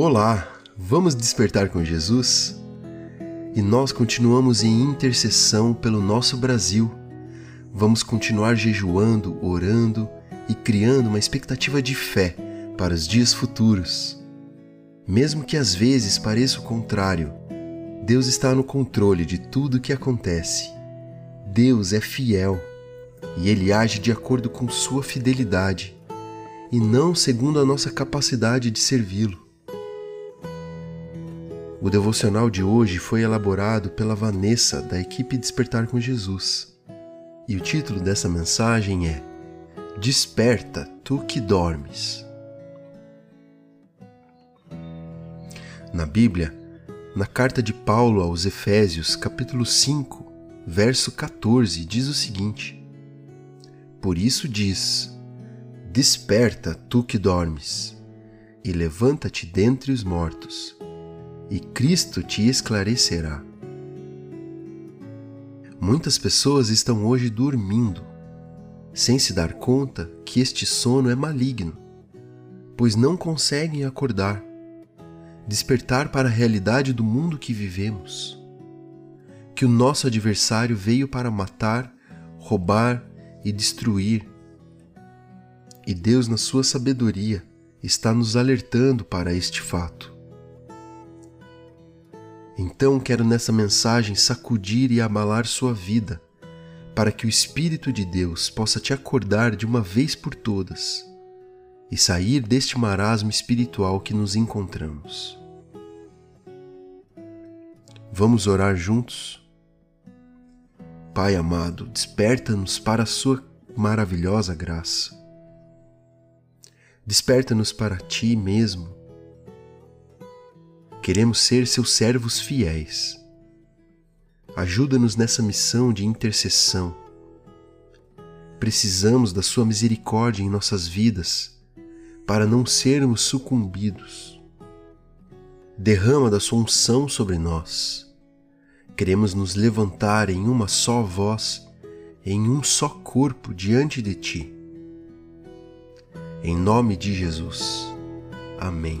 Olá, vamos despertar com Jesus? E nós continuamos em intercessão pelo nosso Brasil. Vamos continuar jejuando, orando e criando uma expectativa de fé para os dias futuros. Mesmo que às vezes pareça o contrário, Deus está no controle de tudo o que acontece. Deus é fiel e ele age de acordo com sua fidelidade e não segundo a nossa capacidade de servi-lo. O devocional de hoje foi elaborado pela Vanessa, da equipe Despertar com Jesus. E o título dessa mensagem é Desperta, tu que dormes. Na Bíblia, na carta de Paulo aos Efésios, capítulo 5, verso 14, diz o seguinte: Por isso diz: Desperta, tu que dormes, e levanta-te dentre os mortos e Cristo te esclarecerá. Muitas pessoas estão hoje dormindo, sem se dar conta que este sono é maligno, pois não conseguem acordar, despertar para a realidade do mundo que vivemos. Que o nosso adversário veio para matar, roubar e destruir. E Deus, na sua sabedoria, está nos alertando para este fato. Então quero nessa mensagem sacudir e abalar sua vida, para que o Espírito de Deus possa te acordar de uma vez por todas e sair deste marasmo espiritual que nos encontramos. Vamos orar juntos? Pai amado, desperta-nos para a Sua maravilhosa graça. Desperta-nos para Ti mesmo Queremos ser seus servos fiéis. Ajuda-nos nessa missão de intercessão. Precisamos da Sua misericórdia em nossas vidas para não sermos sucumbidos. Derrama da Sua unção sobre nós. Queremos nos levantar em uma só voz, em um só corpo diante de Ti. Em nome de Jesus. Amém.